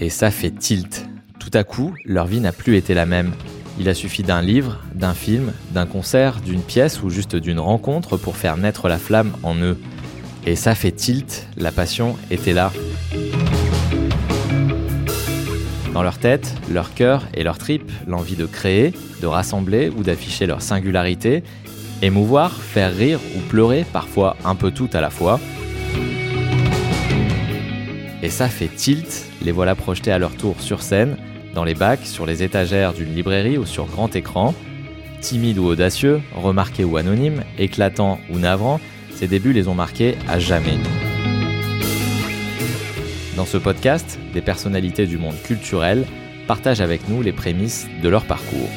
Et ça fait tilt. Tout à coup, leur vie n'a plus été la même. Il a suffi d'un livre, d'un film, d'un concert, d'une pièce ou juste d'une rencontre pour faire naître la flamme en eux. Et ça fait tilt, la passion était là. Dans leur tête, leur cœur et leur tripes, l'envie de créer, de rassembler ou d'afficher leur singularité, émouvoir, faire rire ou pleurer, parfois un peu tout à la fois. Et ça fait tilt, les voilà projetés à leur tour sur scène, dans les bacs, sur les étagères d'une librairie ou sur grand écran. Timides ou audacieux, remarqués ou anonymes, éclatants ou navrants, ces débuts les ont marqués à jamais. Dans ce podcast, des personnalités du monde culturel partagent avec nous les prémices de leur parcours.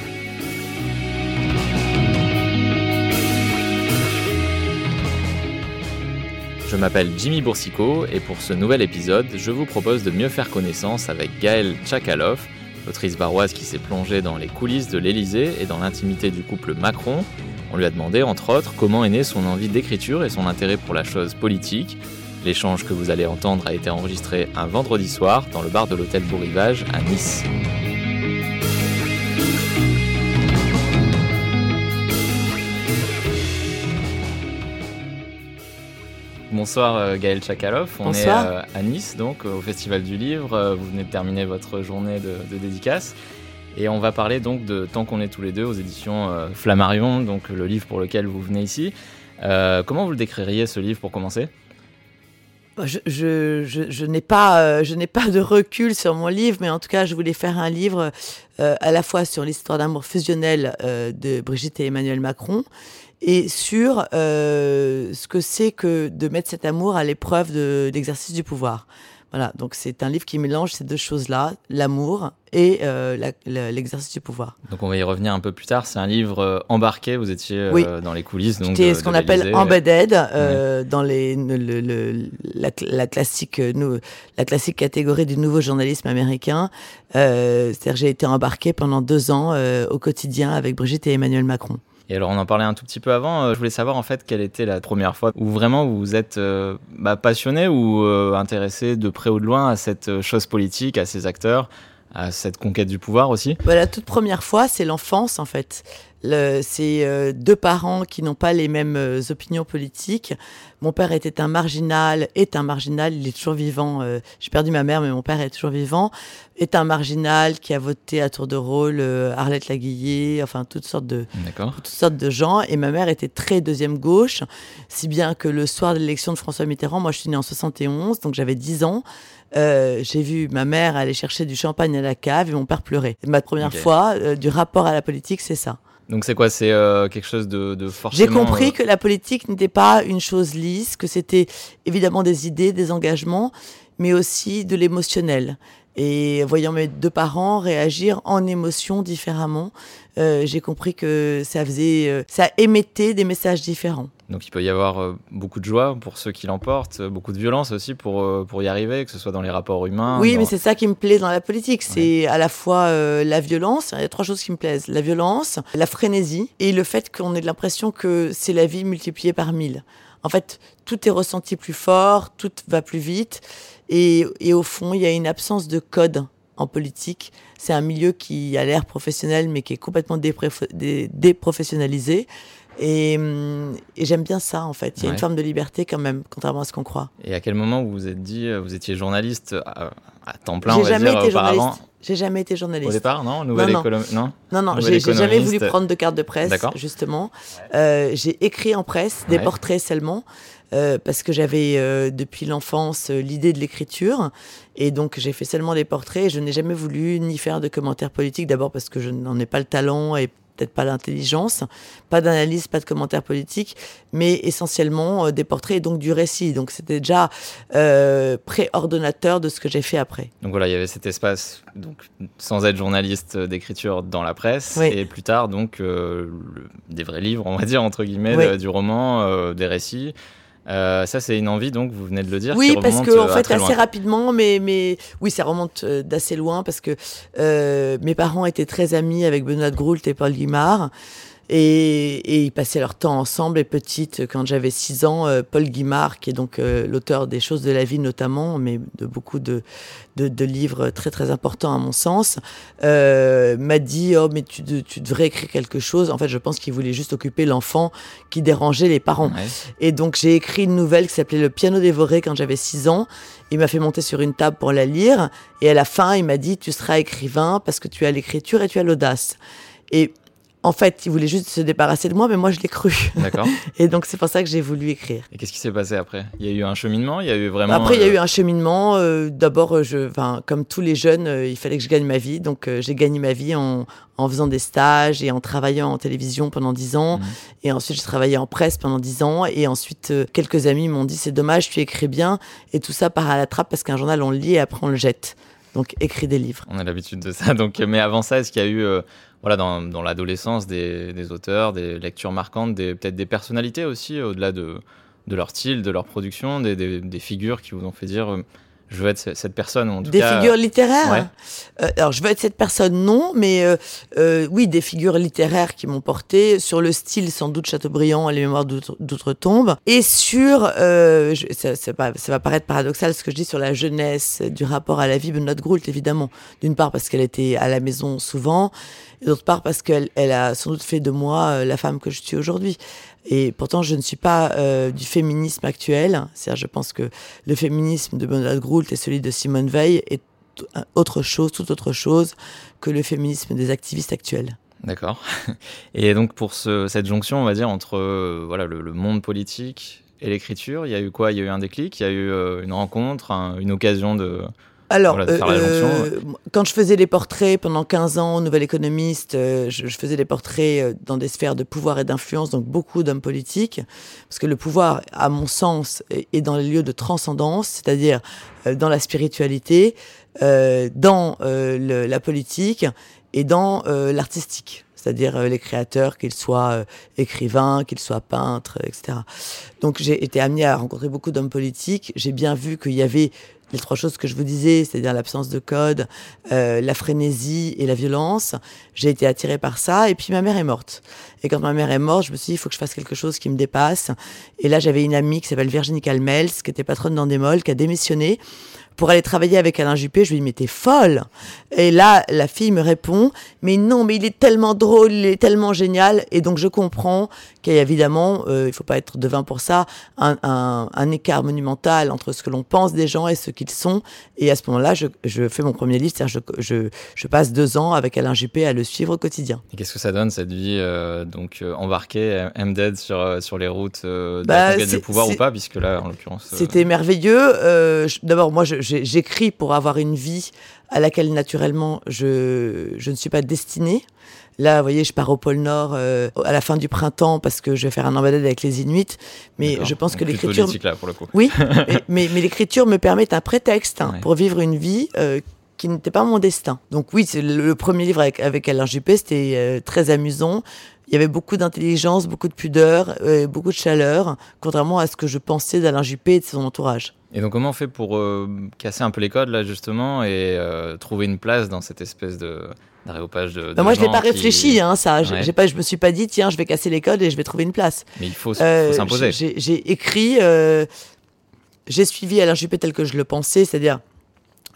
Je m'appelle Jimmy Boursicot et pour ce nouvel épisode, je vous propose de mieux faire connaissance avec Gaëlle Tchakaloff, l'autrice baroise qui s'est plongée dans les coulisses de l'Élysée et dans l'intimité du couple Macron. On lui a demandé, entre autres, comment est née son envie d'écriture et son intérêt pour la chose politique, L'échange que vous allez entendre a été enregistré un vendredi soir dans le bar de l'hôtel Beau Rivage à Nice. Bonsoir euh, Gaël Chakalov, on est euh, à Nice donc au Festival du Livre, euh, vous venez de terminer votre journée de, dédicace. Et on va parler donc de Tant qu'on est tous les deux aux éditions Flammarion, donc le livre pour lequel vous venez ici. comment vous le décririez ce livre pour commencer? Je, je, je, n'ai pas, euh, je n'ai pas de recul sur mon livre, mais en tout cas, je voulais faire un livre euh, à la fois sur l'histoire d'amour fusionnel euh, de Brigitte et Emmanuel Macron et sur ce que c'est que de mettre cet amour à l'épreuve de l'exercice du pouvoir. Voilà, donc c'est un livre qui mélange ces deux choses-là, l'amour et euh, l'exercice du pouvoir. Donc on va y revenir un peu plus tard. C'est un livre euh, embarqué, vous étiez euh, dans les coulisses. C'était ce qu'on appelle embedded, dans les, la, classique, la classique catégorie du nouveau journalisme américain. C'est-à-dire j'ai été embarqué pendant deux ans au quotidien avec Brigitte et Emmanuel Macron. Et alors on en parlait un tout petit peu avant, euh, je voulais savoir en fait quelle était la première fois où vraiment vous êtes euh, bah, passionné ou euh, intéressé de près ou de loin à cette chose politique, à ces acteurs, à cette conquête du pouvoir aussi? Bah, La toute première fois, c'est l'enfance en fait. C'est euh, deux parents qui n'ont pas les mêmes euh, opinions politiques. Mon père était un marginal, est un marginal, il est toujours vivant. Euh, j'ai perdu ma mère, mais mon père est toujours vivant. Est un marginal qui a voté à tour de rôle Arlette Laguillet, enfin toutes sortes de toutes sortes de gens. Et ma mère était très deuxième gauche, si bien que le soir de l'élection de François Mitterrand, moi je suis née en 71, donc j'avais 10 ans. j'ai vu ma mère aller chercher du champagne à la cave et mon père pleurer. Ma première fois du rapport à la politique, c'est ça. Donc c'est quoi? C'est euh, quelque chose de, de forcément... J'ai compris euh, que la politique n'était pas une chose lisse, que c'était évidemment des idées, des engagements, mais aussi de l'émotionnel. Et voyant mes deux parents réagir en émotion différemment, euh, j'ai compris que ça faisait, ça émettait des messages différents. Donc il peut y avoir euh, beaucoup de joie pour ceux qui l'emportent, euh, beaucoup de violence aussi pour, euh, pour y arriver, que ce soit dans les rapports humains. Oui, mais c'est ça qui me plaît dans la politique. C'est à la fois la violence, il y a trois choses qui me plaisent. La violence, la frénésie et le fait qu'on ait l'impression que c'est la vie multipliée par mille. En fait, tout est ressenti plus fort, tout va plus vite. Et, et au fond, il y a une absence de code en politique. C'est un milieu qui a l'air professionnel, mais qui est complètement déprofessionnalisé. Et, j'aime bien ça, en fait. Il y a une forme de liberté quand même, contrairement à ce qu'on croit. Et à quel moment vous vous êtes dit, euh, vous étiez journaliste à, temps plein, on va jamais été auparavant J'ai jamais été journaliste. Au départ, non? Nouvelle non, non. non, non, j'ai jamais voulu prendre de carte de presse, justement. Euh, j'ai écrit en presse des portraits seulement. Euh, parce que j'avais depuis l'enfance l'idée de l'écriture et donc j'ai fait seulement des portraits et je n'ai jamais voulu ni faire de commentaires politiques d'abord parce que je n'en ai pas le talent et peut-être pas l'intelligence, pas d'analyse, pas de commentaires politiques, mais essentiellement euh, des portraits et donc du récit. Donc c'était déjà euh, préordonnateur de ce que j'ai fait après. Donc voilà, il y avait cet espace, donc sans être journaliste d'écriture dans la presse, et plus tard donc euh, des vrais livres, on va dire entre guillemets, du roman, des récits. Euh, ça, c'est une envie, donc vous venez de le dire. Oui, parce que en fait, assez rapidement, mais, mais oui, ça remonte euh, d'assez loin parce que euh, mes parents étaient très amis avec Benoît de Groult et Paul Guimard. Et, et, ils passaient leur temps ensemble. Et petite, quand j'avais 6 ans, euh, Paul Guimard, qui est donc euh, l'auteur des choses de la vie notamment, mais de beaucoup de, de, de livres très très importants à mon sens, euh, m'a dit oh mais tu, tu, devrais écrire quelque chose. En fait, je pense qu'il voulait juste occuper l'enfant qui dérangeait les parents. Et donc j'ai écrit une nouvelle qui s'appelait Le piano dévoré quand j'avais 6 ans. Il m'a fait monter sur une table pour la lire. Et à la fin, il m'a dit tu seras écrivain parce que tu as l'écriture et tu as l'audace. Et en fait, il voulait juste se débarrasser de moi, mais moi, je l'ai cru. D'accord. et donc, c'est pour ça que j'ai voulu écrire. Et qu'est-ce qui s'est passé après? Il y a eu un cheminement? Il y a eu vraiment. Après, il y a eu un cheminement. Euh, D'abord, euh, je, comme tous les jeunes, euh, il fallait que je gagne ma vie. Donc, euh, j'ai gagné ma vie en, en, faisant des stages et en travaillant en télévision pendant dix ans. Mmh. Et ensuite, j'ai travaillé en presse pendant dix ans. Et ensuite, euh, quelques amis m'ont dit c'est dommage, tu écris bien. Et tout ça part à la trappe parce qu'un journal, on le lit et après, on le jette. Donc, écris des livres. On a l'habitude de ça. Donc, mais avant ça, est-ce qu'il y a eu voilà, dans, l'adolescence, des, auteurs, des lectures marquantes, peut-être des personnalités aussi, au-delà de, de, leur style, de leur production, des, figures qui vous ont fait dire euh, je veux être cette personne. En tout des cas, figures littéraires ouais. euh, Alors, je veux être cette personne, non, mais euh, euh, oui, des figures littéraires qui m'ont porté sur le style, sans doute Chateaubriand et les mémoires d'outre-tombe, et sur, euh, je, ça, ça, va, ça, va paraître paradoxal ce que je dis sur la jeunesse, du rapport à la vie de Notre Groult, évidemment. D'une part parce qu'elle était à la maison souvent, et d'autre part parce qu'elle elle a sans doute fait de moi la femme que je suis aujourd'hui. Et pourtant, je ne suis pas euh, du féminisme actuel. C'est-à-dire, je pense que le féminisme de Bernard Groult et celui de Simone Veil est autre chose, tout autre chose que le féminisme des activistes actuels. D'accord. Et donc pour ce, cette jonction, on va dire, entre euh, voilà, le, monde politique et l'écriture, il y a eu quoi? Il y a eu un déclic, il y a eu euh, une rencontre, un, une occasion de, alors, voilà, euh, quand je faisais les portraits pendant 15 ans, Nouvel Économiste, euh, je, je, faisais des portraits euh, dans des sphères de pouvoir et d'influence, donc beaucoup d'hommes politiques, parce que le pouvoir, à mon sens, est, dans les lieux de transcendance, c'est-à-dire euh, dans la spiritualité, euh, dans le, la politique et dans l'artistique c'est-à-dire euh, les créateurs, qu'ils soient euh, écrivains, qu'ils soient peintres, etc. Donc j'ai été amenée à rencontrer beaucoup d'hommes politiques. J'ai bien vu qu'il y avait les trois choses que je vous disais, c'est-à-dire l'absence de code, euh, la frénésie et la violence. J'ai été attirée par ça. Et puis ma mère est morte. Et quand ma mère est morte, je me suis dit, il faut que je fasse quelque chose qui me dépasse. Et là, j'avais une amie qui s'appelle Virginie Calmels, qui était patronne d'Andemol, qui a démissionné pour aller travailler avec Alain Juppé. Je lui dis, mais t'es folle. Et là, la fille me répond, mais non, mais il est tellement drôle, il est tellement génial. Et donc, je comprends qu'il y a évidemment, euh, il faut pas être devin pour ça, un, un, un, écart monumental entre ce que l'on pense des gens et ce qu'ils sont. Et à ce moment-là, je, je, fais mon premier livre, c'est-à-dire je, je, je, passe deux ans avec Alain Juppé à le suivre au quotidien. Et qu'est-ce que ça donne, cette vie euh, donc euh, embarquée, MDED sur, euh, sur les routes de bah, la conquête du pouvoir ou pas, puisque là, en l'occurrence... C'était merveilleux. D'abord, moi, j'écris pour avoir une vie à laquelle naturellement je, je ne suis pas destinée. Là, vous voyez, je pars au pôle Nord euh, à la fin du printemps parce que je vais faire un emballade avec les Inuits. Mais je pense que l'écriture. Oui, mais, mais l'écriture me permet un prétexte hein, ouais. pour vivre une vie. Euh, qui n'était pas mon destin. Donc oui, c'est le, premier livre avec, avec Alain Juppé, c'était euh, très amusant. Il y avait beaucoup d'intelligence, beaucoup de pudeur, euh, beaucoup de chaleur, contrairement à ce que je pensais d'Alain Juppé et de son entourage. Et donc comment on fait pour euh, casser un peu les codes là justement et trouver une place dans cette espèce de d'aréopage de, de bah moi je l'ai pas qui... réfléchi hein, ça ouais. j'ai pas je me suis pas dit tiens je vais casser les codes et je vais trouver une place mais il faut, faut s'imposer j'ai écrit j'ai suivi Alain Juppé tel que je le pensais c'est-à-dire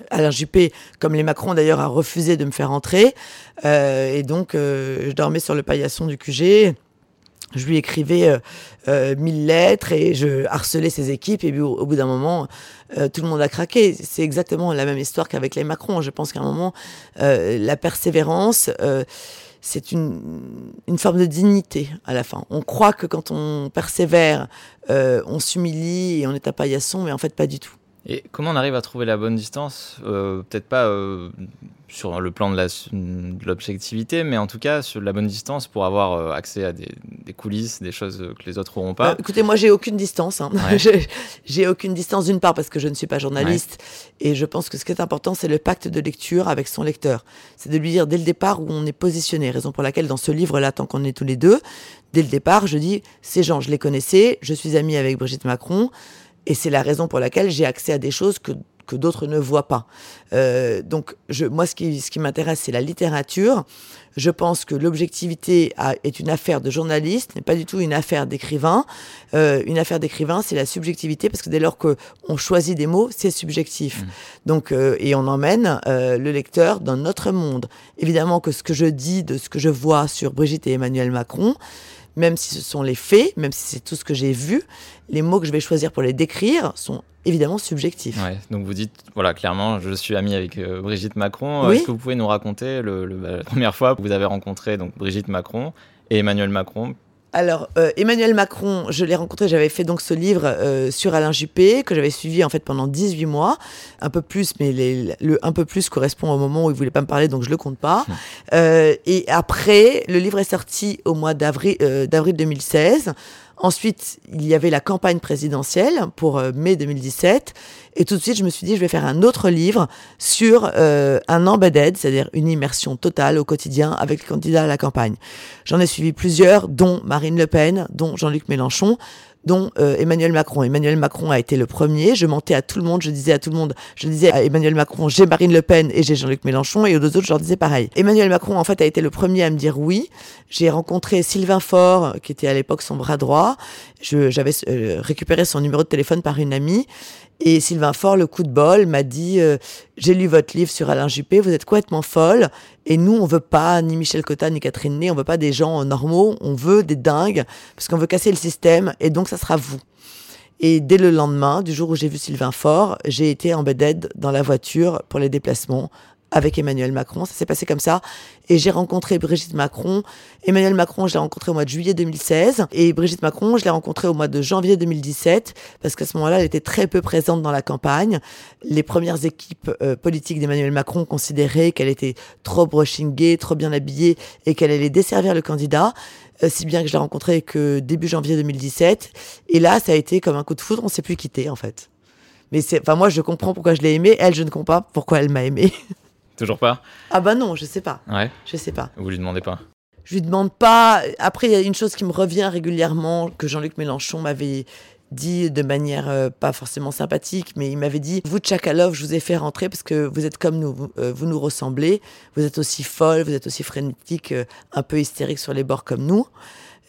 Alain Juppé, comme les Macron d'ailleurs, a refusé de me faire entrer. Euh, et donc, euh, je dormais sur le paillasson du QG. Je lui écrivais euh, euh, mille lettres et je harcelais ses équipes. Et puis, au, bout d'un moment, euh, tout le monde a craqué. C'est exactement la même histoire qu'avec les Macron. Je pense qu'à un moment, la persévérance c'est une, une, forme de dignité à la fin. On croit que quand on persévère, euh, on s'humilie et on est un paillasson, mais en fait pas du tout. Et comment on arrive à trouver la bonne distance euh, Peut-être pas euh, sur le plan de l'objectivité, mais en tout cas sur la bonne distance pour avoir euh, accès à des, des, coulisses, des choses que les autres n'auront pas. Euh, écoutez, moi j'ai aucune distance. Hein. Ouais. j'ai aucune distance d'une part parce que je ne suis pas journaliste ouais. et je pense que ce qui est important c'est le pacte de lecture avec son lecteur. C'est de lui dire dès le départ où on est positionné. Raison pour laquelle dans ce livre-là, tant qu'on est tous les deux, dès le départ, je dis ces gens, je les connaissais, je suis amie avec Brigitte Macron. Et c'est la raison pour laquelle j'ai accès à des choses que, que d'autres ne voient pas. Euh, donc, je, moi, ce qui, ce qui m'intéresse, c'est la littérature. Je pense que l'objectivité est une affaire de journaliste, n'est pas du tout une affaire d'écrivain. Euh, une affaire d'écrivain, c'est la subjectivité, parce que dès lors qu'on choisit des mots, c'est subjectif. Mmh. Donc, euh, et on emmène euh, le lecteur dans notre monde. Évidemment que ce que je dis de ce que je vois sur Brigitte et Emmanuel Macron, même si ce sont les faits, même si c'est tout ce que j'ai vu, les mots que je vais choisir pour les décrire sont évidemment subjectifs. Ouais, donc vous dites, voilà, clairement, je suis ami avec euh, Brigitte Macron. Est-ce que vous pouvez nous raconter le, bah, la première fois que vous avez rencontré donc, Brigitte Macron et Emmanuel Macron alors, euh, Emmanuel Macron, je l'ai rencontré, j'avais fait donc ce livre euh, sur Alain Juppé, que j'avais suivi en fait pendant 18 mois, un peu plus, mais le un peu plus correspond au moment où il voulait pas me parler, donc je le compte pas. Euh, et après, le livre est sorti au mois d'avril 2016. Ensuite, il y avait la campagne présidentielle pour mai 2017. Et tout de suite, je me suis dit, je vais faire un autre livre sur euh, un embedded, c'est-à-dire une immersion totale au quotidien avec les candidats à la campagne. J'en ai suivi plusieurs, dont Marine Le Pen, dont Jean-Luc Mélenchon, dont euh, Emmanuel Macron. Emmanuel Macron a été le premier. Je mentais à tout le monde. Je disais à tout le monde, je disais à Emmanuel Macron, j'ai Marine Le Pen et j'ai Jean-Luc Mélenchon. Et aux deux autres, je leur disais pareil. Emmanuel Macron, en fait, a été le premier à me dire oui. J'ai rencontré Sylvain Faure, qui était à l'époque son bras droit. J'avais euh, récupéré son numéro de téléphone par une amie. Et Sylvain Faure, le coup de bol, m'a dit euh, J'ai lu votre livre sur Alain Juppé, vous êtes complètement folle. Et nous, on veut pas ni Michel Cotta ni Catherine Ney, on veut pas des gens normaux, on veut des dingues, parce qu'on veut casser le système, et donc ça sera vous. Et dès le lendemain, du jour où j'ai vu Sylvain Faure, j'ai été embedded dans la voiture pour les déplacements avec Emmanuel Macron. Ça s'est passé comme ça. Et j'ai rencontré Brigitte Macron. Emmanuel Macron, je l'ai rencontré au mois de juillet 2016. Et Brigitte Macron, je l'ai rencontré au mois de janvier 2017, parce qu'à ce moment-là, elle était très peu présente dans la campagne. Les premières équipes euh, politiques d'Emmanuel Macron considéraient qu'elle était trop brushingée, trop bien habillée, et qu'elle allait desservir le candidat. Euh, si bien que je l'ai rencontrée que début janvier 2017. Et là, ça a été comme un coup de foudre, on s'est plus quitté, en fait. Mais c'est, enfin, moi, je comprends pourquoi je l'ai aimée. Elle, je ne comprends pas pourquoi elle m'a aimée. Toujours pas Ah bah non, je sais pas. Ouais. Je sais pas. Vous lui demandez pas Je lui demande pas. Après, il y a une chose qui me revient régulièrement que Jean-Luc Mélenchon m'avait dit de manière euh, pas forcément sympathique, mais il m'avait dit Vous, Tchakalov, je vous ai fait rentrer parce que vous êtes comme nous, vous, euh, vous nous ressemblez, vous êtes aussi folle, vous êtes aussi frénétique, euh, un peu hystérique sur les bords comme nous.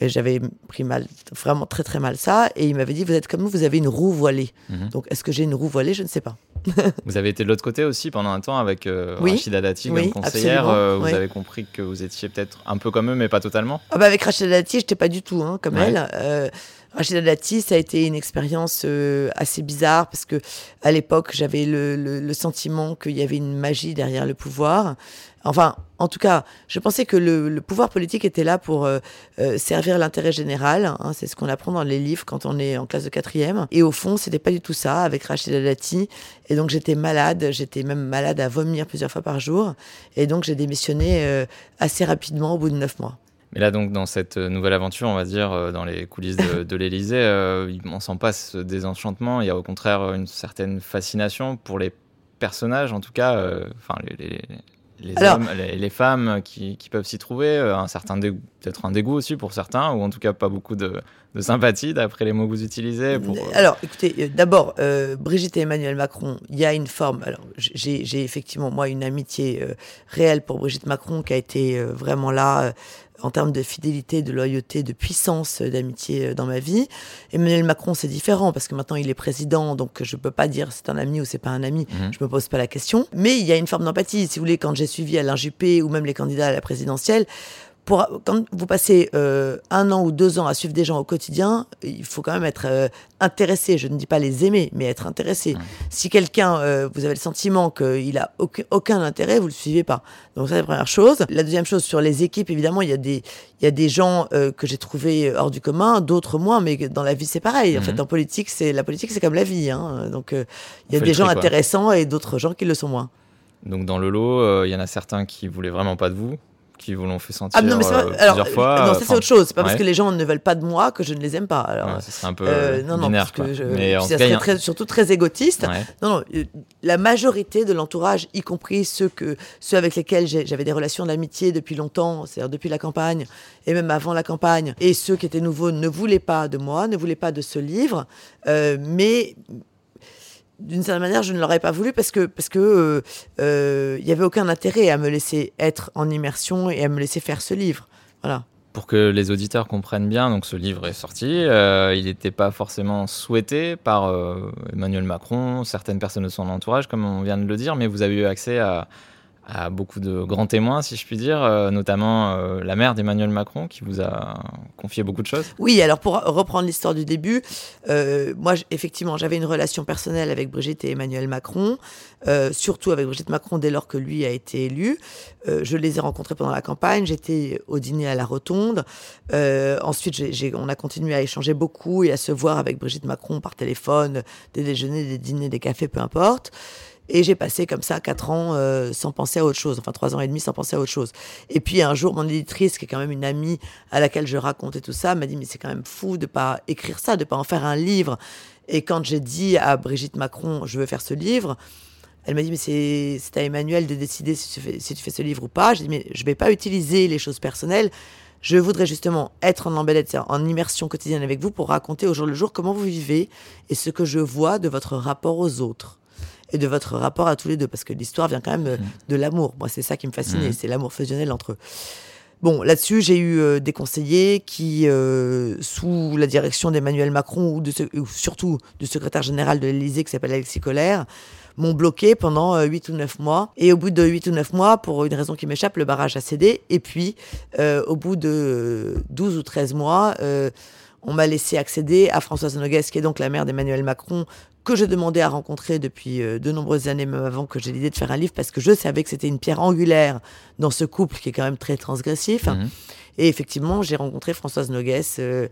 J'avais pris mal, vraiment très très mal ça, et il m'avait dit Vous êtes comme nous, vous avez une roue voilée. Mhm. Donc, est-ce que j'ai une roue voilée? Je ne sais pas. vous avez été de l'autre côté aussi pendant un temps avec euh, Rachida Dati comme conseillère. Euh, vous avez compris que vous étiez peut-être un peu comme eux, mais pas totalement? Ah bah Avec Rachida Dati, je n'étais pas du tout hein, comme elle. Euh, Rachida Dati, ça a été une expérience euh, assez bizarre parce que à l'époque, j'avais le, le, sentiment qu'il y avait une magie derrière le pouvoir. Enfin, en tout cas, je pensais que le, le pouvoir politique était là pour euh, euh, servir l'intérêt général. Hein, c'est ce qu'on apprend dans les livres quand on est en classe de quatrième. Et au fond, c'était pas du tout ça avec Rachida Dati. Et donc, j'étais malade. J'étais même malade à vomir plusieurs fois par jour. Et donc, j'ai démissionné assez rapidement au bout de neuf mois. Mais là, donc, dans cette nouvelle aventure, on va dire, euh, dans les coulisses de, de l'Élysée, euh, on sent pas ce désenchantement. Il y a au contraire une certaine fascination pour les personnages, en tout cas, euh, enfin, les, les, hommes, les, les, femmes qui, qui peuvent s'y trouver, un certain peut-être un dégoût aussi pour certains, ou en tout cas pas beaucoup de, de sympathie d'après les mots que vous utilisez. Pour... Alors, écoutez, d'abord, Brigitte et Emmanuel Macron, il y a une forme. Alors, j'ai effectivement moi une amitié réelle pour Brigitte Macron qui a été vraiment là en termes de fidélité, de loyauté, de puissance d'amitié euh, dans ma vie. Emmanuel Macron, c'est différent parce que maintenant il est président, donc je peux pas dire c'est un ami ou c'est pas un ami. Je mhm. Je me pose pas la question. Mais il y a une forme d'empathie. Si vous voulez, quand j'ai suivi Alain Juppé ou même les candidats à la présidentielle, quand vous passez euh, un an ou deux ans à suivre des gens au quotidien, il faut quand même être euh, intéressé. Je ne dis pas les aimer, mais être intéressé. Si quelqu'un, euh, vous avez le sentiment qu'il a aucun, intérêt, vous le suivez pas. Donc ça, c'est la première chose. La deuxième chose, sur les équipes, évidemment, il y a des, il y a des gens que j'ai trouvés hors du commun, d'autres moins, mais dans la vie, c'est pareil. En fait, mhm. en politique, c'est la politique, c'est comme la vie. Hein. Donc il y a des gens intéressants et d'autres gens qui le sont moins. Donc dans le lot, il y en a certains qui voulaient vraiment pas de vous, qui vous l'ont fait sentir ah, non, mais euh, plusieurs fois. Non, ça c'est autre chose. C'est pas parce que les gens ne veulent pas de moi que je ne les aime pas. Alors, c'est un peu euh, non, non, binaire, parce que je, mais ça serait très, surtout très égotiste. Non, non, euh, la majorité de l'entourage, y compris ceux que ceux avec lesquels j'avais des relations d'amitié depuis longtemps, c'est-à-dire depuis la campagne et même avant la campagne, et ceux qui étaient nouveaux ne voulaient pas de moi, ne voulaient pas de ce livre, euh, mais d'une certaine manière, je ne l'aurais pas voulu parce que parce que il n'y avait aucun intérêt à me laisser être en immersion et à me laisser faire ce livre. Voilà pour que les auditeurs comprennent bien, donc ce livre est sorti. Euh, il n'était pas forcément souhaité par euh, Emmanuel Macron, certaines personnes de son entourage, comme on vient de le dire, mais vous avez eu accès à, à beaucoup de grands témoins, si je puis dire, euh, notamment euh, la mère d'Emmanuel Macron, qui vous a confié beaucoup de choses. Oui, alors pour reprendre l'histoire du début, euh, moi, effectivement, j'avais une relation personnelle avec Brigitte et Emmanuel Macron, surtout avec Brigitte Macron dès lors que lui a été élu. je les ai rencontrés pendant la campagne, j'étais au dîner à la Rotonde. ensuite, on a continué à échanger beaucoup et à se voir avec Brigitte Macron par téléphone, des déjeuners, des dîners, des cafés, peu importe. Et j'ai passé comme ça quatre ans euh, sans penser à autre chose, enfin trois ans et demi sans penser à autre chose. Et puis un jour, mon éditrice, qui est quand même une amie à laquelle je racontais tout ça, m'a dit mais c'est quand même fou de pas écrire ça, de pas en faire un livre. Et quand j'ai dit à Brigitte Macron, je veux faire ce livre, elle m'a dit mais c'est à Emmanuel de décider si tu, fais, si tu fais ce livre ou pas. J'ai dit mais je vais pas utiliser les choses personnelles. Je voudrais justement être en embellette, en immersion quotidienne avec vous pour raconter au jour le jour comment vous vivez et ce que je vois de votre rapport aux autres et de votre rapport à tous les deux, parce que l'histoire vient quand même euh, mm. de l'amour. Moi, c'est ça qui me fascinait, mm. c'est l'amour fusionnel entre eux. Bon, là-dessus, j'ai eu euh, des conseillers qui, euh, sous la direction d'Emmanuel Macron ou, de ou surtout du secrétaire général de l'Élysée qui s'appelle Alexis Collère, m'ont bloqué pendant 8 ou 9 mois. Et au bout de 8 ou 9 mois, pour une raison qui m'échappe, le barrage a cédé. Et puis, au bout de 12 ou 13 mois, on m'a laissé accéder à Françoise Nogues, qui est donc la mère d'Emmanuel Macron, que je demandais à rencontrer depuis euh, de nombreuses années, même avant que j'ai l'idée de faire un livre, parce que je savais que c'était une pierre angulaire dans ce couple qui est quand même très transgressif. Mhm. Et effectivement, j'ai rencontré Françoise Nogues euh,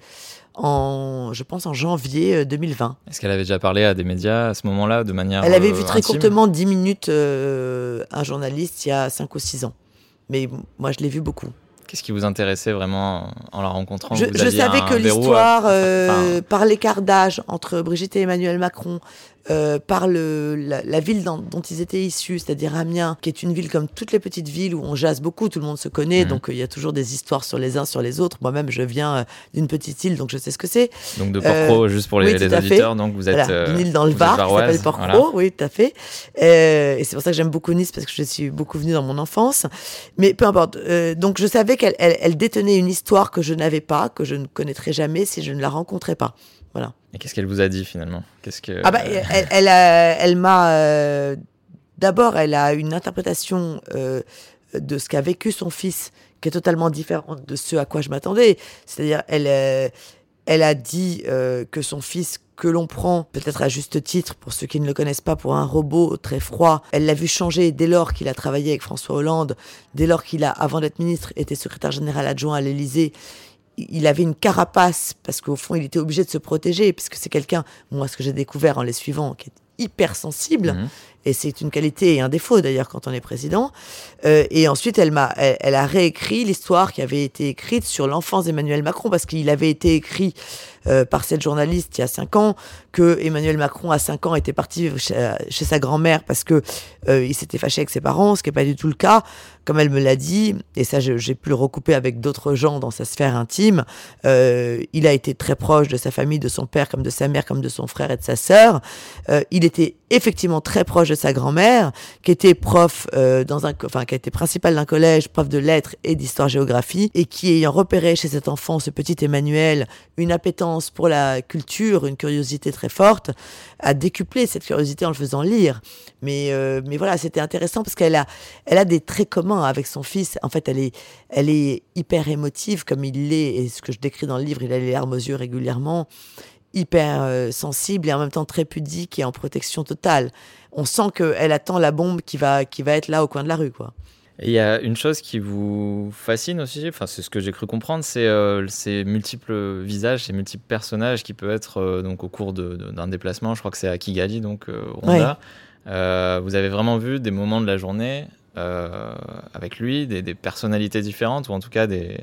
en, je pense, en janvier 2020. Euh, Est-ce qu'elle avait déjà parlé à des médias à ce moment-là de manière Elle avait vu très courtement 10 minutes un journaliste il y a 5 ou 6 ans. Mais moi, je l'ai vu beaucoup. Qu'est-ce qui vous intéressait vraiment en la rencontrant Je, savais que l'histoire, euh, par l'écart d'âge entre Brigitte et Emmanuel Macron, euh, par le, la, ville dont, ils étaient issus, c'est-à-dire Amiens, qui est une ville comme toutes les petites villes où on jase beaucoup, tout le monde se connaît, mhm. donc euh, il y a toujours des histoires sur les uns sur les autres. Moi-même, je viens euh, d'une petite île, donc je sais ce que c'est. Donc de Porcro, juste pour les, les auditeurs, donc vous êtes une île dans le Var qui s'appelle Porcro, oui, tout à fait. et c'est pour ça que j'aime beaucoup Nice parce que je suis beaucoup venue dans mon enfance. Mais peu importe. donc je savais qu'elle elle détenait une histoire que je n'avais pas, que je ne connaîtrais jamais si je ne la rencontrais pas. Voilà. Et qu'est-ce qu'elle vous a dit finalement? Qu'est-ce que ah bah, elle, elle, elle m'a euh, d'abord elle a une interprétation euh, de ce qu'a vécu son fils qui est totalement différente de ce à quoi je m'attendais. C'est-à-dire elle euh, elle a dit que son fils que l'on prend, peut-être à juste titre, pour ceux qui ne le connaissent pas, pour un robot très froid. Elle l'a vu changer dès lors qu'il a travaillé avec François Hollande, dès lors qu'il a, avant d'être ministre, été secrétaire général adjoint à l'Élysée il avait une carapace parce qu'au fond, il était obligé de se protéger puisque c'est quelqu'un, moi, ce que j'ai découvert en les suivant, qui est hypersensible. Mhm. Et c'est une qualité et un défaut d'ailleurs quand on est président. Euh, et ensuite, elle m'a, elle, a réécrit l'histoire qui avait été écrite sur l'enfance d'Emmanuel Macron parce qu'il avait été écrit euh, par cette journaliste il y a cinq ans que Emmanuel Macron à cinq ans était parti chez, sa grand-mère parce que euh, il s'était fâché avec ses parents, ce qui n'est pas du tout le cas. Comme elle me l'a dit, et ça j'ai pu le recouper avec d'autres gens dans sa sphère intime, euh, il a été très proche de sa famille, de son père comme de sa mère, comme de son frère et de sa sœur. Euh, il était effectivement très proche sa grand-mère, qui était prof euh, dans un, enfin qui été principale d'un collège, prof de lettres et d'histoire-géographie, et qui ayant repéré chez cet enfant, ce petit Emmanuel, une appétence pour la culture, une curiosité très forte, a décuplé cette curiosité en le faisant lire. Mais, euh, mais voilà, c'était intéressant parce qu'elle a, elle a des traits communs avec son fils. En fait, elle est, elle est hyper émotive comme il l'est, et ce que je décris dans le livre, il a les larmes aux yeux régulièrement, hyper euh, sensible et en même temps très pudique et en protection totale. On sent qu'elle attend la bombe qui va, qui va être là au coin de la rue, quoi. Il y a une chose qui vous fascine aussi, enfin c'est ce que j'ai cru comprendre, c'est euh, ces multiples visages, ces multiples personnages qui peuvent être euh, donc au cours d'un déplacement. Je crois que c'est à Kigali, donc euh, Rwanda. vous avez vraiment vu des moments de la journée avec lui, des, des, personnalités différentes, ou en tout cas des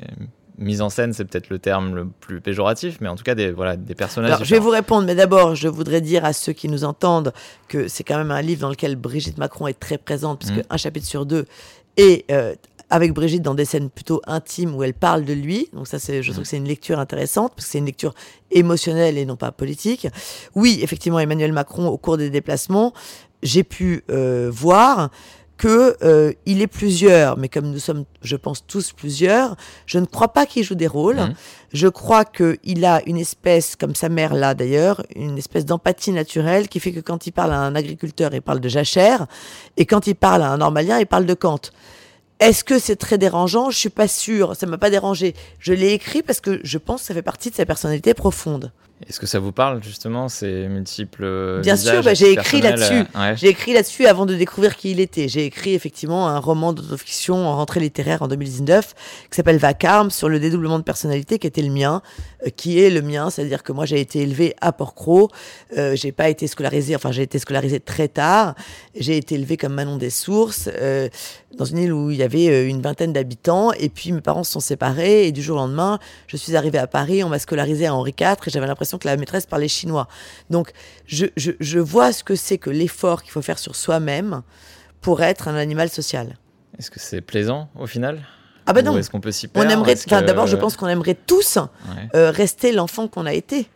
mises en scène, c'est peut-être le terme le plus péjoratif, mais en tout cas des, voilà, des personnages. Alors, je vais vous répondre, mais d'abord, je voudrais dire à ceux qui nous entendent que c'est quand même un livre dans lequel Brigitte Macron est très présente, puisque mmh. un chapitre sur deux et euh, avec Brigitte dans des scènes plutôt intimes où elle parle de lui. Donc ça, c'est, je trouve que c'est une lecture intéressante parce que c'est une lecture émotionnelle et non pas politique. Oui, effectivement, Emmanuel Macron, au cours des déplacements, j'ai pu euh, voir que euh, il est plusieurs, mais comme nous sommes, je pense tous plusieurs, je ne crois pas qu'il joue des rôles. Mhm. Je crois qu'il a une espèce, comme sa mère là d'ailleurs, une espèce d'empathie naturelle qui fait que quand il parle à un agriculteur, il parle de jachère, et quand il parle à un normalien, il parle de Kant. Est-ce que c'est très dérangeant? Je suis pas sûre. Ça m'a pas dérangé. Je l'ai écrit parce que je pense que ça fait partie de sa personnalité profonde. Est-ce que ça vous parle justement ces multiples euh, Bien sûr, bah, j'ai écrit là-dessus. euh, ouais. J'ai écrit là-dessus avant de découvrir qui il était. J'ai écrit effectivement un roman d'autofiction en rentrée littéraire en 2019 qui s'appelle Vacarme sur le dédoublement de personnalité qui était le mien, euh, qui est le mien, c'est-à-dire que moi j'ai été élevé à Port-Cros, euh, j'ai pas été scolarisé, enfin j'ai été scolarisé très tard, j'ai été élevé comme Manon des Sources euh, dans une île où il y avait une vingtaine d'habitants et puis mes parents se sont séparés et du jour au lendemain je suis arrivée à Paris, on m'a scolarisé à Henri IV et j'avais l'impression que la maîtresse parlait chinois. Donc je, je, je vois ce que c'est que l'effort qu'il faut faire sur soi-même pour être un animal social. Est-ce que c'est plaisant au final? Ah bah Ou non, Est-ce qu'on peut s'y on perdre aimerait, Est-ce enfin que- d'abord je pense qu'on aimerait tous Ouais. euh, rester l'enfant qu'on a été.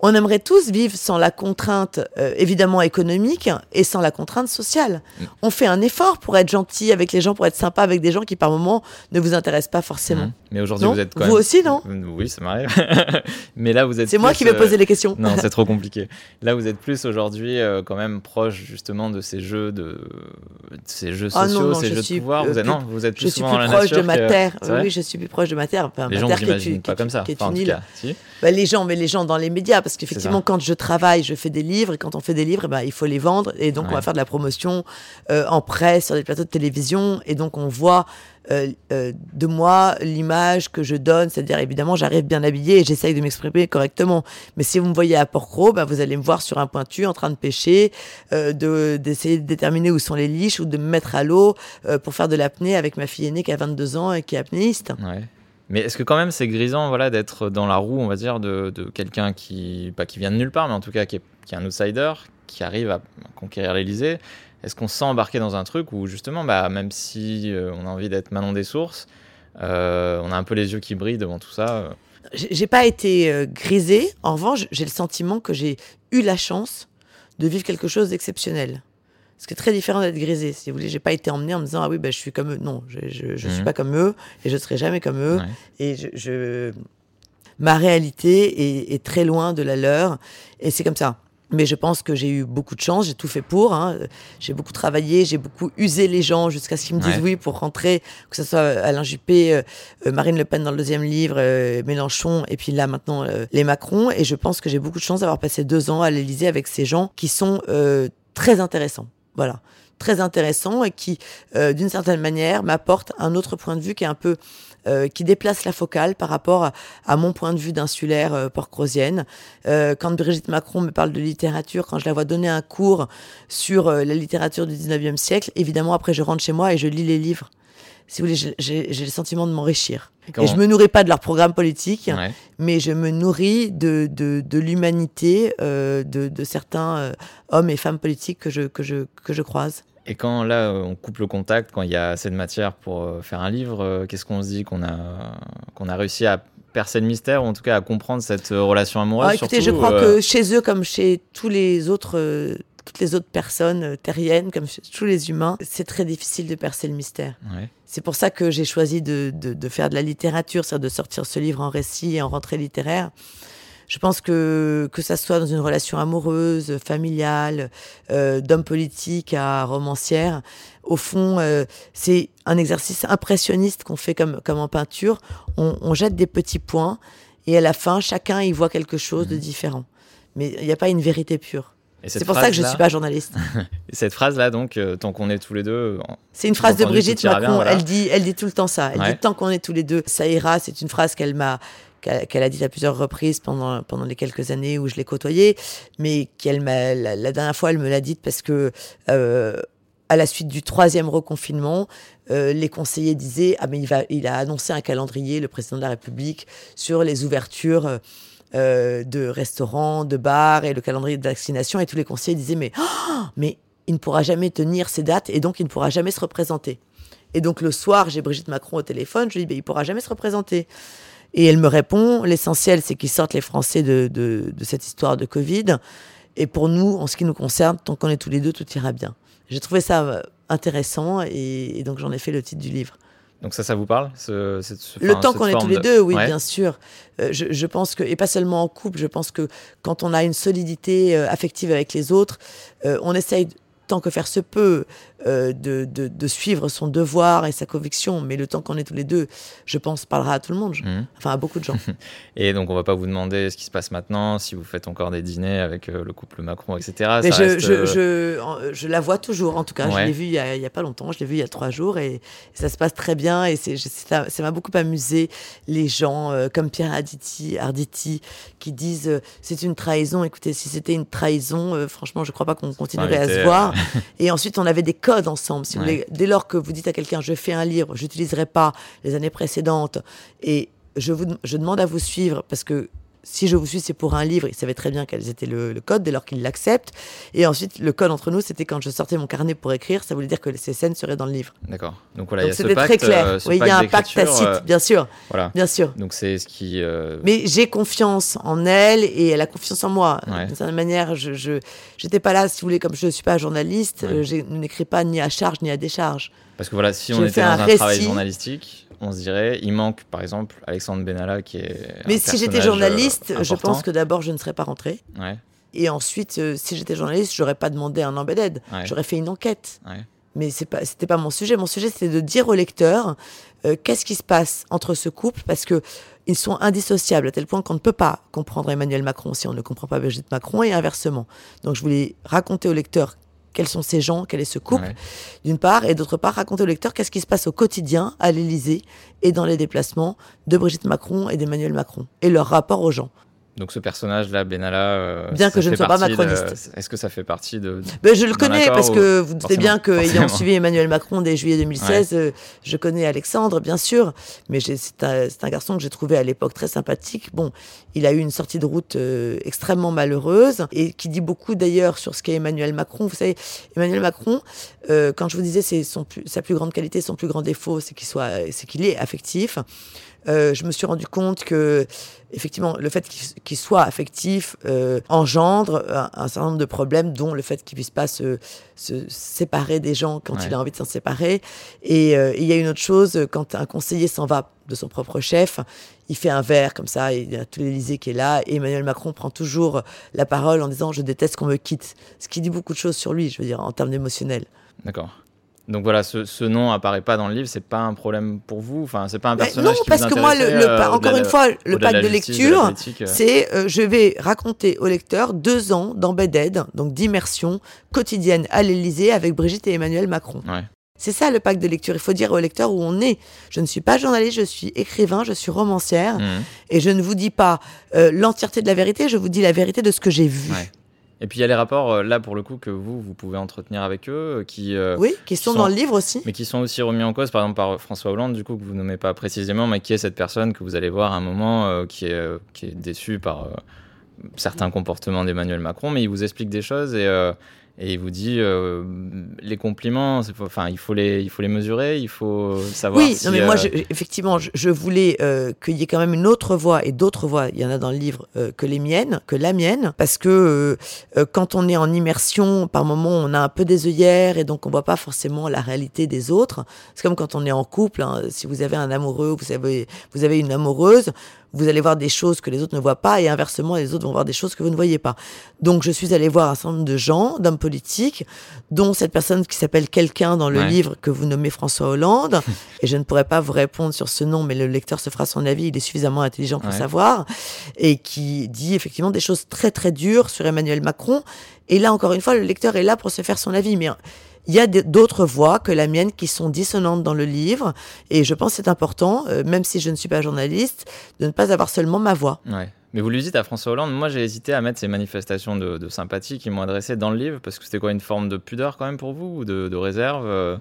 On aimerait tous vivre sans la contrainte euh, évidemment économique et sans la contrainte sociale. Mm. On fait un effort pour être gentil avec les gens, pour être sympa avec des gens qui par moment ne vous intéressent pas forcément. Mhm. Mais aujourd'hui, vous êtes quand Vous même- aussi, non Oui, ça m'arrive. Mais là, vous êtes. C'est moi qui vais euh, poser les questions. Non, c'est trop compliqué. Là, vous êtes plus aujourd'hui euh, quand même proche justement de ces jeux de, de ces jeux Ah non, sociaux, non, ces je jeux de pouvoir. Vous êtes plus- non, vous êtes plus Je suis plus dans proche de ma que- terre. Oui, je suis plus proche de ma terre. Enfin, Les ma gens, terre qui est, qui pas est comme ça. qui est Enfin, une île. cas, si. Bah, les gens, mais les gens dans les médias, parce qu'effectivement, quand je travaille, je fais des livres, et quand on fait des livres, ben, il faut les vendre, et donc on va faire de la promotion euh, en presse, sur des plateaux de télévision, et donc on voit euh, euh, de moi l'image que je donne, c'est-à-dire évidemment, j'arrive bien habillée et j'essaye de m'exprimer correctement. Mais si vous me voyez à Port-Cros, bah, vous allez me voir sur un pointu en train de pêcher, de- d'essayer de déterminer où sont les liches ou de me mettre à l'eau pour faire de l'apnée avec ma fille aînée qui a 22 ans et qui est apnéiste. Ouais. Mais est-ce que quand même c'est grisant voilà, d'être dans la roue, on va dire, de, de quelqu'un qui, pas qui vient de nulle part, mais en tout cas qui est, qui est un outsider, qui arrive à conquérir l'Elysée Est-ce qu'on se sent embarqué dans un truc où justement, bah, même si euh, on a envie d'être Manon des Sources, euh, on a un peu les yeux qui brillent devant tout ça euh, J'ai pas été grisée. En revanche, j'ai le sentiment que j'ai eu la chance de vivre quelque chose d'exceptionnel. Ce qui est très différent d'être grisée. Si vous voulez, j'ai pas été emmenée en me disant ah oui, bah, je suis comme eux. Non, je, je, je suis Mhm. pas comme eux et je serai jamais comme eux. ouais. Et je, je- ma réalité est, est très loin de la leur. Et c'est comme ça. Mais je pense que j'ai eu beaucoup de chance, j'ai tout fait pour. hein. J'ai beaucoup travaillé, j'ai beaucoup usé les gens jusqu'à ce qu'ils me disent Ouais. oui pour rentrer, que ce soit Alain Juppé, euh, euh, Marine Le Pen dans le deuxième livre, euh, Mélenchon, et puis là maintenant euh, les Macron. Et je pense que j'ai beaucoup de chance d'avoir passé deux ans à l'Élysée avec ces gens qui sont euh, très intéressants. Voilà, très intéressants et qui, euh, d'une certaine manière, m'apportent un autre point de vue qui est un peu euh, qui déplace la focale par rapport à, à mon point de vue d'insulaire euh, porcrosienne. Euh, quand Brigitte Macron me parle de littérature, quand je la vois donner un cours sur euh, la littérature du 19e siècle, évidemment, après, je rentre chez moi et je lis les livres. Si vous voulez, j'ai- le sentiment de m'enrichir. Et je me nourris pas de leur programme politique, Ouais. mais je me nourris de, de, de l'humanité euh, de, de certains euh, hommes et femmes politiques que je, que je, que je croise. Et quand là, on coupe le contact, quand il y a assez de matière pour euh, faire un livre, qu'est-ce qu'on se dit qu'on a, qu'on a réussi à percer le mystère, ou en tout cas à comprendre cette relation amoureuse Ah, écoutez, je crois euh, que chez eux, comme chez tous les autres, toutes les autres personnes euh, terriennes, comme tous les humains, c'est très difficile de percer le mystère. ouais. C'est pour ça que j'ai choisi de, de, de faire de la littérature, c'est-à-dire de sortir ce livre en récit et en rentrée littéraire. Je pense que que ça soit dans une relation amoureuse, familiale, euh, d'homme politique à romancière, au fond, euh, c'est un exercice impressionniste qu'on fait comme comme en peinture. On, on jette des petits points et à la fin, chacun y voit quelque chose de différent. Mais il n'y a pas une vérité pure. C'est pour ça que je phrase-là- suis pas journaliste. et Cette phrase-là, donc, euh, tant qu'on est tous les deux, C'est une phrase de Brigitte Macron. bien, voilà. Elle dit, elle dit tout le temps ça. Elle Ouais. dit tant qu'on est tous les deux, ça ira. C'est une phrase qu'elle m'a, qu'elle a dite à plusieurs reprises pendant pendant les quelques années où je l'ai côtoyée, mais qu'elle m'a la, la dernière fois elle me l'a dite parce que euh, à la suite du troisième reconfinement, euh, les conseillers disaient ah mais il va, il a annoncé un calendrier, le président de la République, sur les ouvertures. Euh, de restaurants, de bars et le calendrier de vaccination et tous les conseillers disaient mais oh, mais il ne pourra jamais tenir ces dates et donc il ne pourra jamais se représenter. Et donc le soir, j'ai Brigitte Macron au téléphone, je lui dis, bah, il pourra jamais se représenter. Et elle me répond, l'essentiel, c'est qu'ils sortent les Français de, de, de, cette histoire de Covid. Et pour nous, en ce qui nous concerne, tant qu'on est tous les deux, tout ira bien. J'ai trouvé ça euh, intéressant et donc j'en ai fait le titre du livre. Donc ça, ça vous parle ce, Le temps qu'on est tous les deux, oui, ouais. bien sûr. Euh, je, je, pense que, et pas seulement en couple, je pense que quand on a une solidité euh, affective avec les autres, euh, on essaye tant que faire se peut, euh, de, de, de, suivre son devoir et sa conviction. Mais le temps qu'on est tous les deux, je pense, parlera à tout le monde, mmh. enfin à beaucoup de gens. et donc, on va pas vous demander ce qui se passe maintenant, si vous faites encore des dîners avec euh, le couple Macron, etc. Mais je, reste... je, je, je, la vois toujours, en tout cas. Ouais. Je l'ai vue il y, a, il y a pas longtemps, je l'ai vue il y a trois jours et, et ça se passe très bien. Et ça m'a beaucoup amusé les gens euh, comme Pierre Arditi, Arditi qui disent euh, c'est une trahison. Écoutez, si c'était une trahison, euh, franchement, je crois pas qu'on continuerait à se voir. et ensuite, on avait des codes ensemble. Si ouais. vous voulez, dès lors que vous dites à quelqu'un, je fais un livre, j'utiliserai pas les années précédentes, et je, vous, je demande à vous suivre parce que si je vous suis, c'est pour un livre. Il savait très bien quels étaient le, le code dès lors qu'il l'accepte. Et ensuite, le code entre nous, c'était quand je sortais mon carnet pour écrire, ça voulait dire que ces scènes seraient dans le livre. D'accord. Donc voilà, Donc c'était très clair. Euh, oui, il y a un pacte tacite, euh, bien sûr. Voilà. Bien sûr. Donc c'est ce qui. Euh... Mais j'ai confiance en elle et elle a confiance en moi. Ouais. D'une certaine manière, je j'étais pas là, si vous voulez, comme je ne suis pas journaliste, ouais. je n'écris pas ni à charge ni à décharge. Parce que voilà, si on était dans un, un travail journalistique on se dirait, il manque par exemple Alexandre Benalla qui est. Mais si j'étais journaliste, important. je pense que d'abord je ne serais pas rentrée. Ouais. Et ensuite, euh, si j'étais journaliste, j'aurais pas demandé un embedded. Ouais. J'aurais fait une enquête. Ouais. Mais c'est pas, c'était pas mon sujet. Mon sujet, c'était de dire au lecteur euh, qu'est-ce qui se passe entre ce couple, parce que ils sont indissociables à tel point qu'on ne peut pas comprendre Emmanuel Macron si on ne comprend pas Brigitte Macron et inversement. Donc, je voulais raconter au lecteur quels sont ces gens, quel est ce couple, ouais. d'une part, et d'autre part, raconter au lecteur qu'est-ce qui se passe au quotidien à l'Élysée et dans les déplacements de Brigitte Macron et d'Emmanuel Macron, et leur rapport aux gens. Donc ce personnage-là, Benalla, euh, bien que je ne sois pas macroniste, est-ce que ça fait partie de ben, Je le connais parce que vous doutez bien que ayant suivi Emmanuel Macron dès juillet 2016, ouais. euh, je connais Alexandre, bien sûr, mais c'est un, un, garçon que j'ai trouvé à l'époque très sympathique. Bon, il a eu une sortie de route euh, extrêmement malheureuse et qui dit beaucoup d'ailleurs sur ce qu'est Emmanuel Macron. Vous savez, Emmanuel Macron, euh, quand je vous disais c'est son plus, sa plus grande qualité, son plus grand défaut, c'est qu'il soit, c'est qu'il est affectif. Euh, je me suis rendu compte que effectivement le fait qu'il qu soit affectif euh, engendre un, un, certain nombre de problèmes dont le fait qu'il puisse pas se, se, séparer des gens quand ouais. il a envie de s'en séparer. Et euh, il y a une autre chose quand un conseiller s'en va de son propre chef il fait un verre comme ça il y a tout l'Élysée qui est là et Emmanuel Macron prend toujours la parole en disant je déteste qu'on me quitte ce qui dit beaucoup de choses sur lui je veux dire en termes émotionnels. D'accord donc voilà, ce, ce, nom apparaît pas dans le livre, c'est pas un problème pour vous. Enfin, c'est pas un personnage non, qui parce vous que moi, le, le, euh, encore une fois, le pacte de, de, lecture, euh. c'est euh, je vais raconter au lecteur deux ans d'embedded, donc d'immersion quotidienne à l'Élysée avec Brigitte et Emmanuel Macron. Ouais. C'est ça le pacte de lecture. Il faut dire au lecteur où on est. Je ne suis pas journaliste, je suis écrivain, je suis romancière, Mmh. et je ne vous dis pas euh, l'entièreté de la vérité. Je vous dis la vérité de ce que j'ai vu. Ouais. Et puis il y a les rapports, euh, là pour le coup, que vous, vous pouvez entretenir avec eux, euh, qui... Euh, oui, qui sont, sont, dans le livre aussi. Mais qui sont aussi remis en cause, par exemple par François Hollande, du coup, que vous nommez pas précisément, mais qui est cette personne que vous allez voir à un moment euh, qui, est, euh, qui est déçue par certains comportements d'Emmanuel Macron, mais il vous explique des choses et et il vous dit euh, les compliments, enfin il faut les, il faut les mesurer, il faut savoir. Oui, si, non mais euh... moi je, effectivement je, je voulais euh, qu'il y ait quand même une autre voix et d'autres voix. Il y en a dans le livre euh, que les miennes, que la mienne, parce que euh, quand on est en immersion, par moment on a un peu des œillères et donc on voit pas forcément la réalité des autres. C'est comme quand on est en couple. Hein, si vous avez un amoureux, vous avez, vous avez une amoureuse vous allez voir des choses que les autres ne voient pas et inversement, les autres vont voir des choses que vous ne voyez pas. Donc, je suis allée voir un certain nombre de gens, d'hommes politiques, dont cette personne qui s'appelle quelqu'un dans le ouais. livre que vous nommez François Hollande. et je ne pourrais pas vous répondre sur ce nom, mais le lecteur se fera son avis. Il est suffisamment intelligent pour ouais. savoir. Et qui dit effectivement des choses très, très dures sur Emmanuel Macron. Et là, encore une fois, le lecteur est là pour se faire son avis. Mais il y a d'autres voix que la mienne qui sont dissonantes dans le livre. Et je pense que c'est important, euh, même si je ne suis pas journaliste, de ne pas avoir seulement ma voix. Mais vous lui dites à François Hollande, moi j'ai hésité à mettre ces manifestations de, sympathie qui m'ont adressé dans le livre, parce que c'était quoi une forme de pudeur quand même pour vous, ou de, de réserve euh,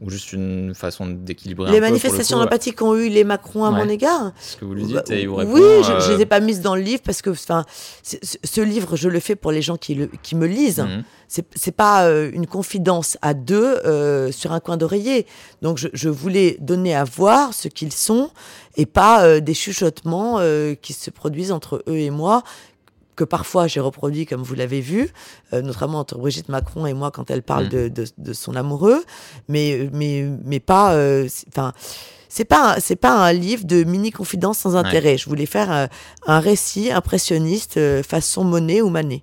ou juste une façon d'équilibrer Les manifestations d'empathie qu'ont eu les Macron à mon égard. Ce que vous lui dites et il vous répond. Oui, je ne les ai pas mises dans le livre parce que ce livre, je le fais pour les gens qui, le, qui me lisent. Mhm. Ce C'est pas euh, une confidence à deux euh, sur un coin d'oreiller. Donc je, je, voulais donner à voir ce qu'ils sont et pas euh, des chuchotements qui se produisent entre eux et moi que parfois j'ai reproduit, comme vous l'avez vu, euh, notamment entre Brigitte Macron et moi quand elle parle mm. de, de, son amoureux, mais, mais, mais pas. Euh, enfin. c'est pas c'est pas un livre de mini confidence sans intérêt. Je voulais faire euh, un, récit impressionniste façon Monet ou Manet.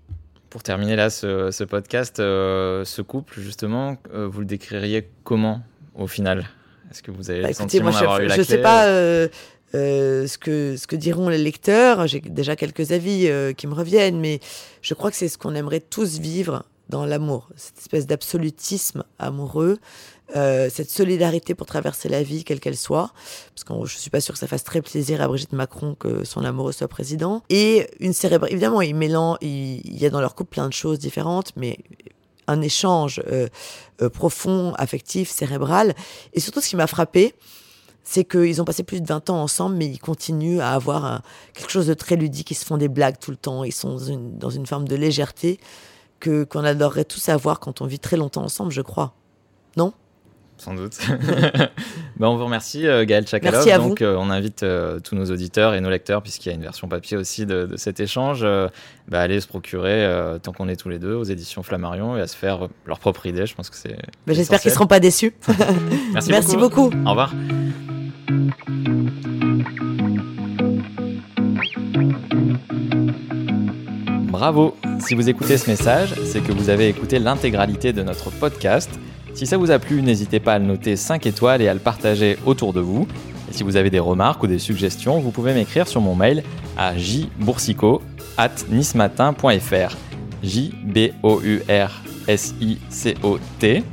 Pour terminer là ce, ce podcast, ce couple justement, vous le décririez comment au final? Est-ce que vous avez bah, le sentiment d'avoir eu la je sais pas euh, ce, que, ce que diront les lecteurs. J'ai déjà quelques avis euh, qui me reviennent, mais je crois que c'est ce qu'on aimerait tous vivre dans l'amour, cette espèce d'absolutisme amoureux, euh, cette solidarité pour traverser la vie, quelle qu'elle soit, parce que je suis pas sûre que ça fasse très plaisir à Brigitte Macron que son amoureux soit président, et une cérébrale. Évidemment, ils mélangent, il, y a dans leur couple plein de choses différentes, mais un échange profond, affectif, cérébral, et surtout ce qui m'a frappé, c'est qu'ils ont passé plus de 20 ans ensemble, mais ils continuent à avoir quelque chose de très ludique. Ils se font des blagues tout le temps. Ils sont dans une, forme de légèreté que qu'on adorerait tous avoir quand on vit très longtemps ensemble, je crois. Non? Sans doute. ben, on vous remercie, euh, Gaël Chakalov. Merci à Donc, euh, on invite euh, tous nos auditeurs et nos lecteurs, puisqu'il y a une version papier aussi de, cet échange, bah, à aller se procurer, tant qu'on est tous les deux, aux éditions Flammarion et à se faire leur propre idée. Je pense que c'est. Ben, J'espère qu'ils ne seront pas déçus. Merci, Merci beaucoup. Au revoir. Bravo Si vous écoutez ce message, c'est que vous avez écouté l'intégralité de notre podcast. Si ça vous a plu, n'hésitez pas à le noter 5 étoiles et à le partager autour de vous. Et si vous avez des remarques ou des suggestions, vous pouvez m'écrire sur mon mail à jboursico at j b o u r s i c o t.